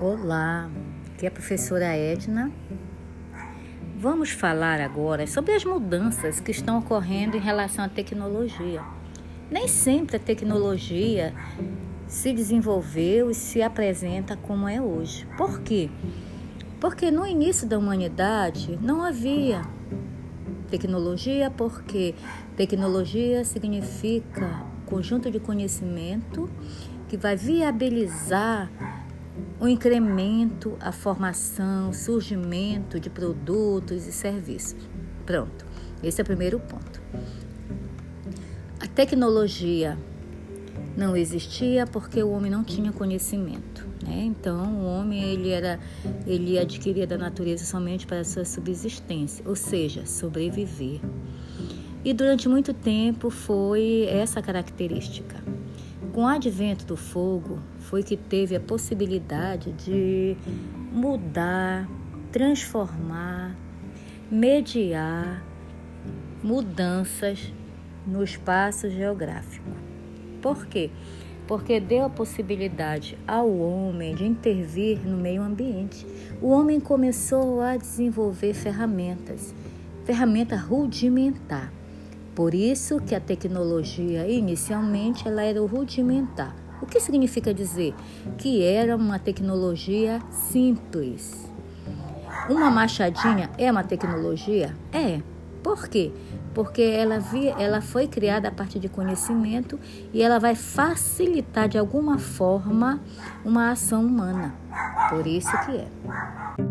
Olá, aqui é a professora Edna. Vamos falar agora sobre as mudanças que estão ocorrendo em relação à tecnologia. Nem sempre a tecnologia se desenvolveu e se apresenta como é hoje. Por quê? Porque no início da humanidade não havia tecnologia, porque tecnologia significa conjunto de conhecimento que vai viabilizar o incremento, a formação, o surgimento de produtos e serviços. Pronto, esse é o primeiro ponto. A tecnologia não existia porque o homem não tinha conhecimento, né? Então o homem ele era ele adquiria da natureza somente para a sua subsistência, ou seja, sobreviver. E durante muito tempo foi essa característica. Com o advento do fogo, foi que teve a possibilidade de mudar, transformar, mediar mudanças no espaço geográfico. Por quê? Porque deu a possibilidade ao homem de intervir no meio ambiente. O homem começou a desenvolver ferramentas, ferramenta rudimentar. Por isso que a tecnologia inicialmente ela era rudimentar. O que significa dizer que era uma tecnologia simples? Uma machadinha é uma tecnologia? É. Por quê? Porque ela, via, ela foi criada a partir de conhecimento e ela vai facilitar de alguma forma uma ação humana. Por isso que é.